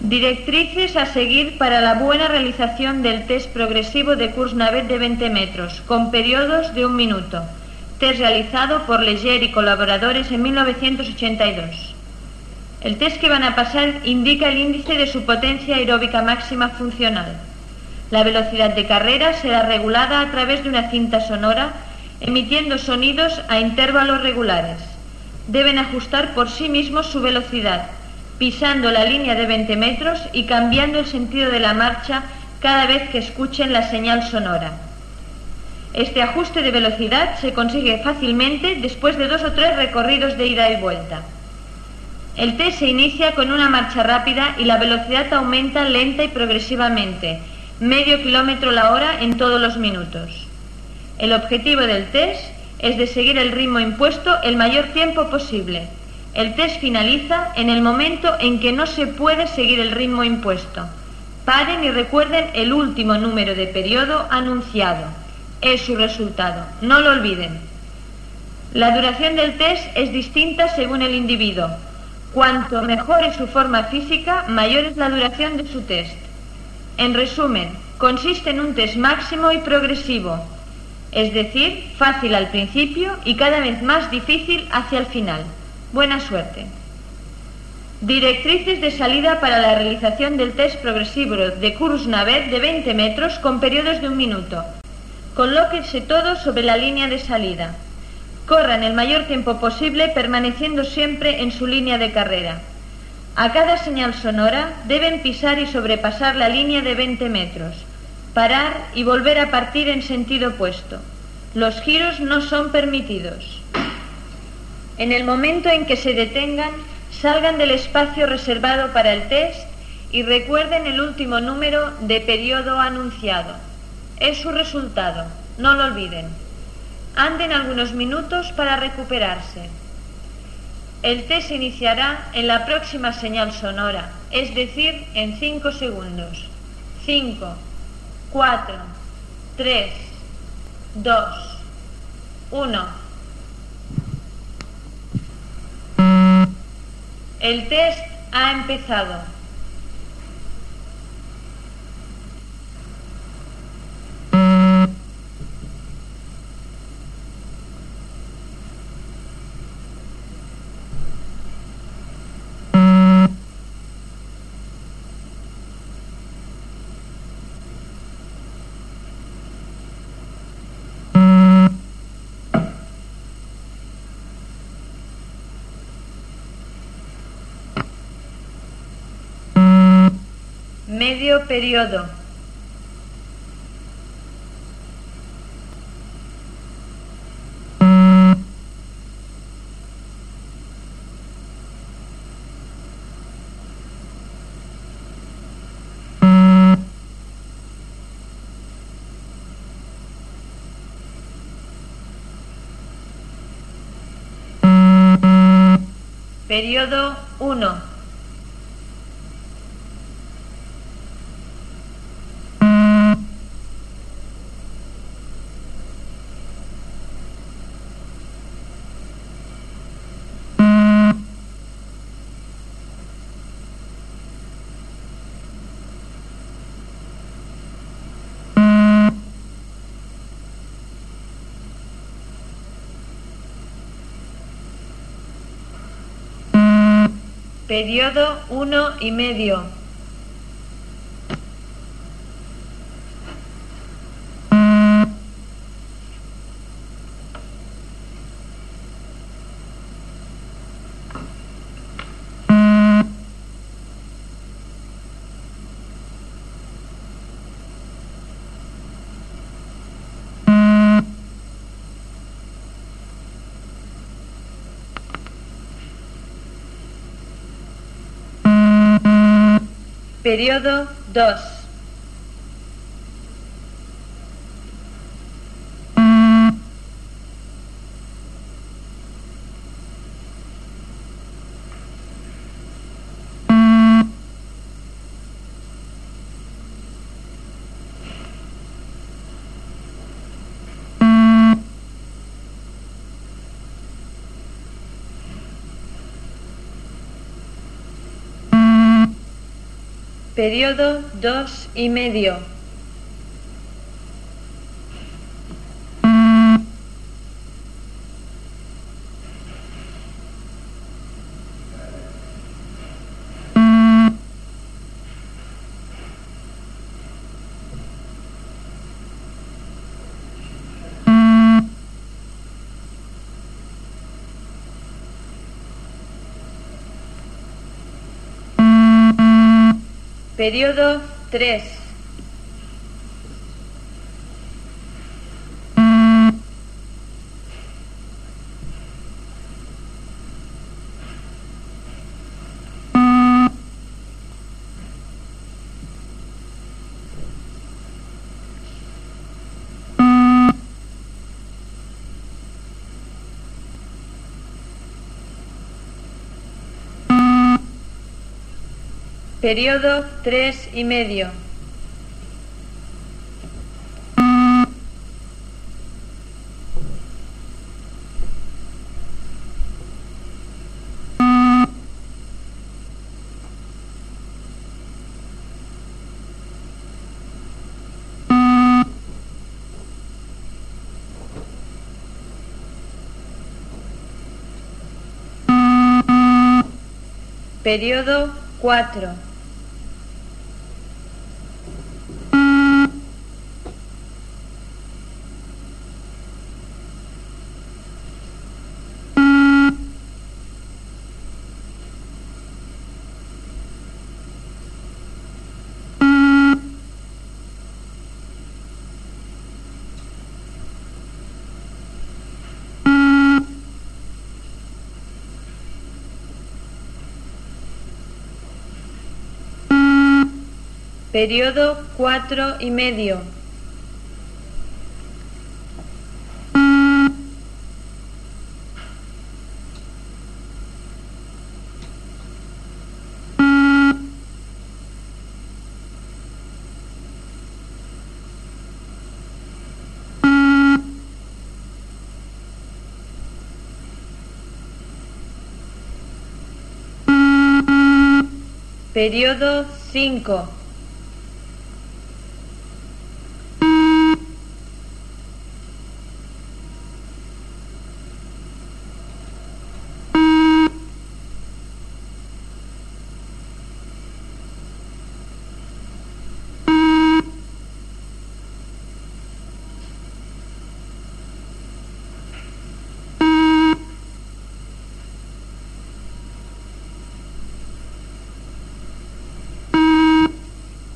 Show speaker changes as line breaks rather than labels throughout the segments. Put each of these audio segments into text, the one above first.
Directrices a seguir para la buena realización del test progresivo de Navet de 20 metros, con periodos de un minuto. Test realizado por Leger y colaboradores en 1982. El test que van a pasar indica el índice de su potencia aeróbica máxima funcional. La velocidad de carrera será regulada a través de una cinta sonora, emitiendo sonidos a intervalos regulares. Deben ajustar por sí mismos su velocidad pisando la línea de 20 metros y cambiando el sentido de la marcha cada vez que escuchen la señal sonora. Este ajuste de velocidad se consigue fácilmente después de dos o tres recorridos de ida y vuelta. El test se inicia con una marcha rápida y la velocidad aumenta lenta y progresivamente, medio kilómetro la hora en todos los minutos. El objetivo del test es de seguir el ritmo impuesto el mayor tiempo posible, el test finaliza en el momento en que no se puede seguir el ritmo impuesto. Paren y recuerden el último número de periodo anunciado. Es su resultado. No lo olviden. La duración del test es distinta según el individuo. Cuanto mejor es su forma física, mayor es la duración de su test. En resumen, consiste en un test máximo y progresivo, es decir, fácil al principio y cada vez más difícil hacia el final. Buena suerte. Directrices de salida para la realización del test progresivo de Navet de 20 metros con periodos de un minuto. Colóquense todos sobre la línea de salida. Corran el mayor tiempo posible permaneciendo siempre en su línea de carrera. A cada señal sonora deben pisar y sobrepasar la línea de 20 metros, parar y volver a partir en sentido opuesto. Los giros no son permitidos. En el momento en que se detengan, salgan del espacio reservado para el test y recuerden el último número de periodo anunciado. Es su resultado, no lo olviden. Anden algunos minutos para recuperarse. El test iniciará en la próxima señal sonora, es decir, en 5 segundos. 5, 4, 3, 2, 1. El test ha empezado. Medio periodo. Periodo 1. Periodo uno y medio. Periodo 2. Periodo dos y medio. Periodo 3. Periodo tres y medio. Periodo cuatro. Periodo cuatro y medio. Periodo cinco.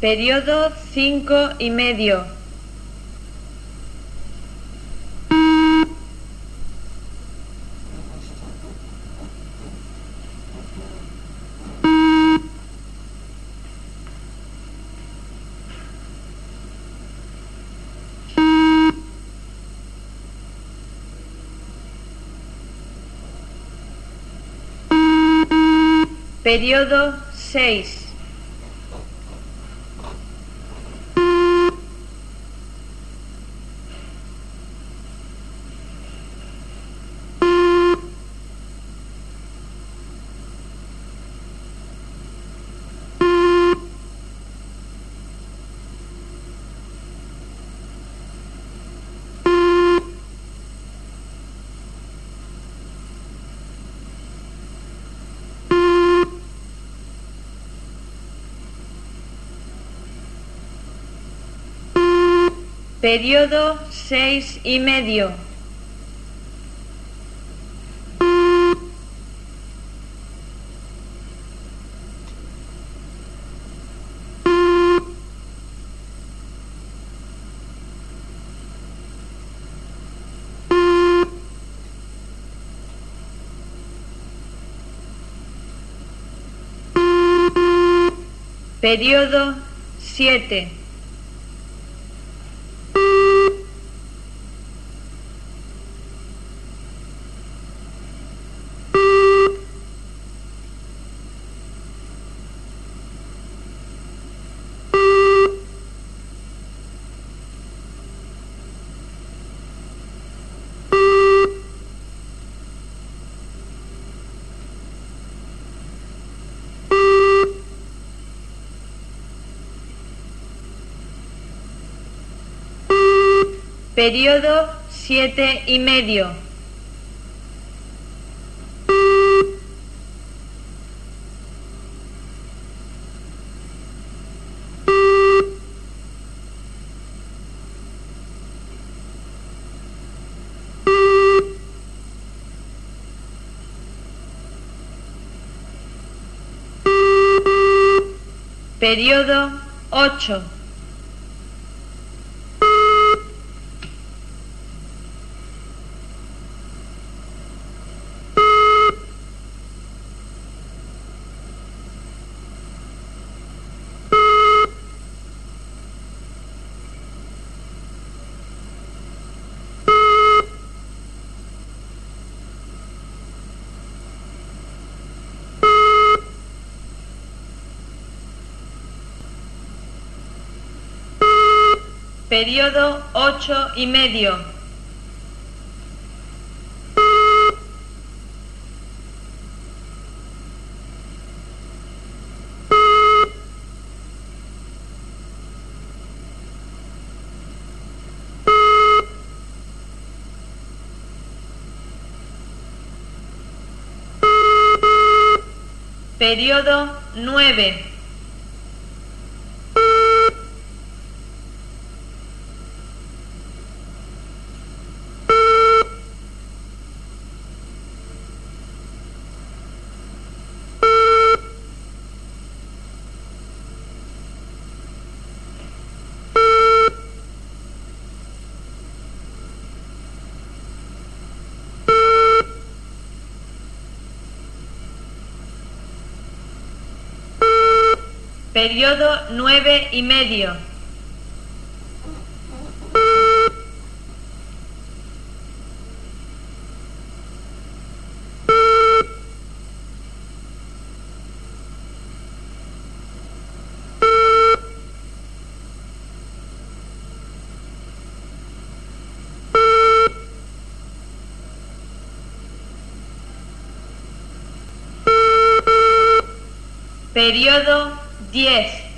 Periodo cinco y medio. Periodo seis. Periodo seis y medio. Periodo siete. Periodo siete y medio. Periodo 8. Periodo ocho y medio. Periodo nueve. Periodo nueve y medio. 10.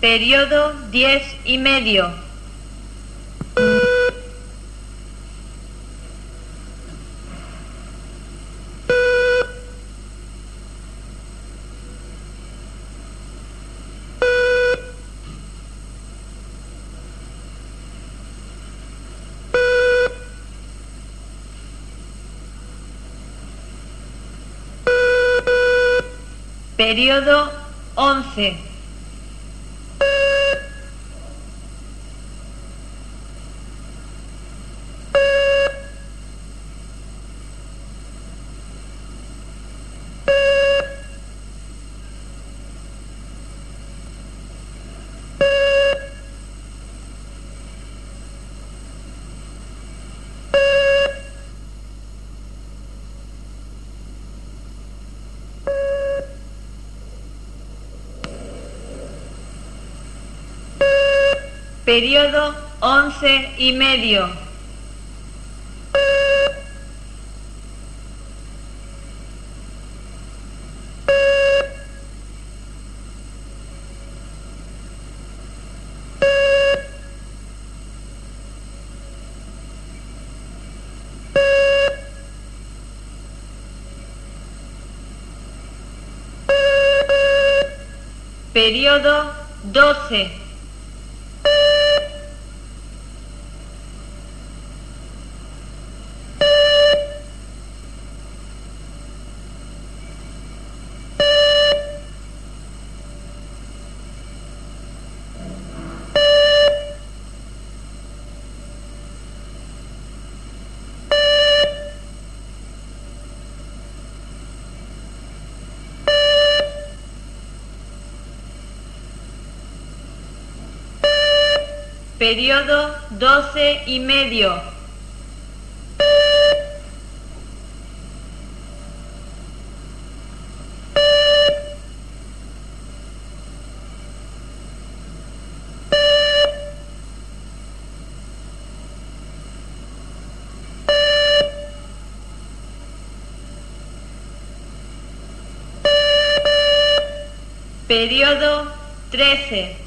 Periodo diez y medio. Periodo once. Periodo once y medio. Periodo doce. periodo 12 y medio. Periodo 13.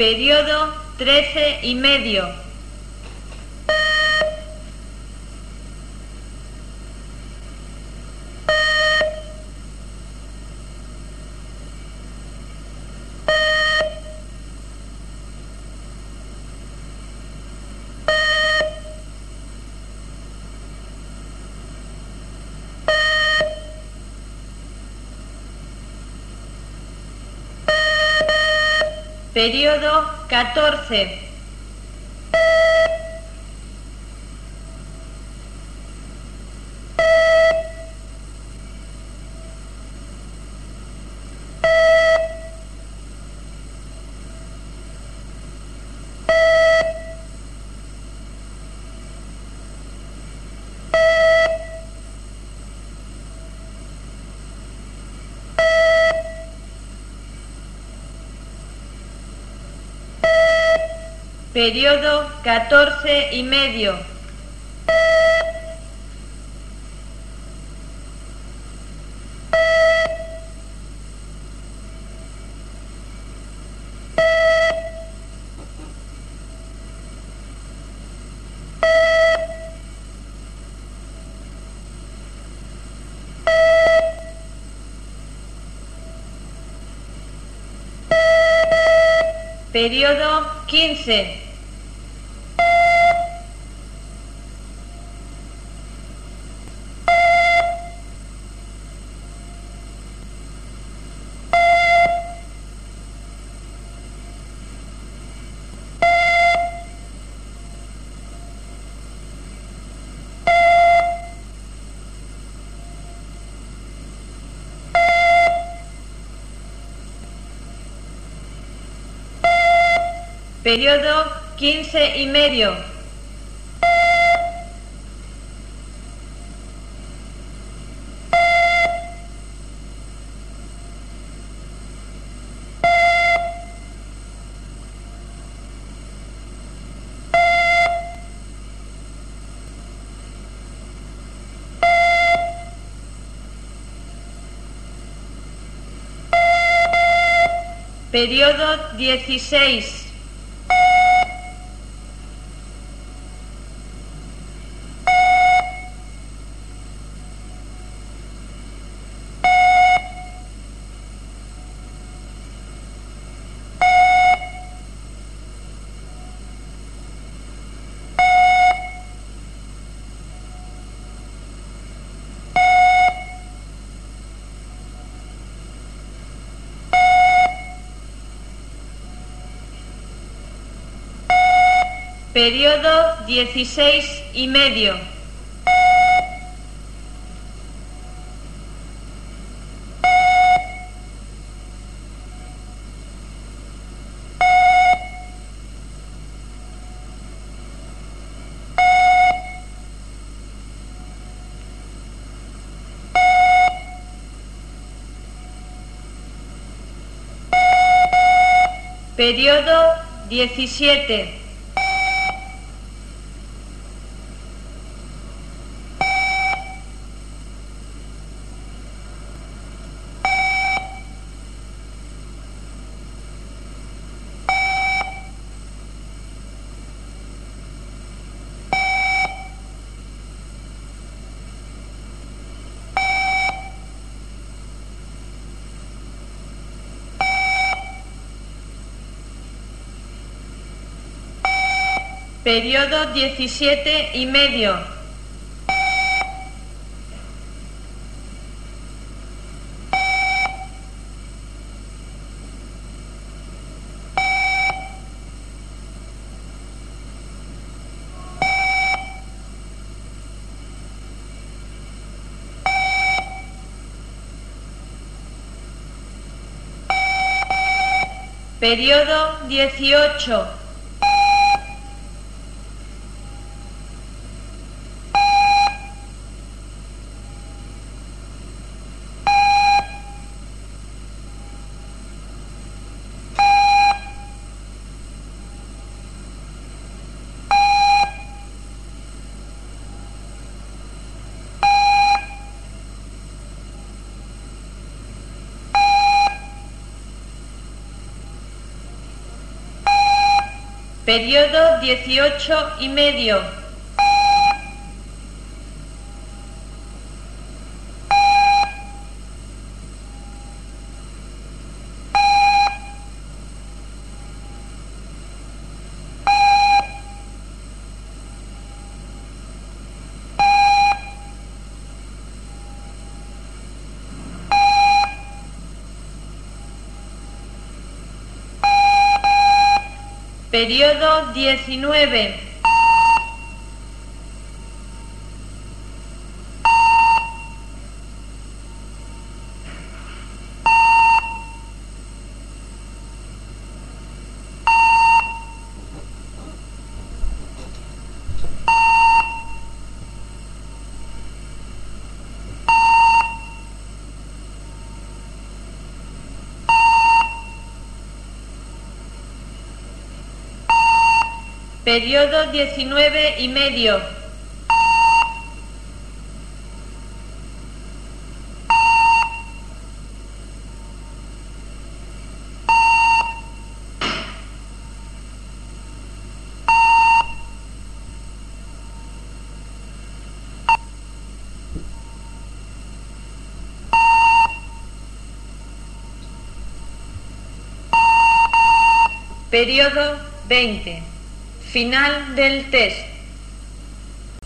Periodo trece y medio. Periodo 14. Periodo 14 y medio. Periodo 15. Periodo 15 y medio. Periodo 16. Periodo 16 y medio. Periodo 17. periodo 17 y medio. Periodo 18. Periodo 18 y medio. Periodo 19. Periodo 19 y medio. Periodo 20. Final del test.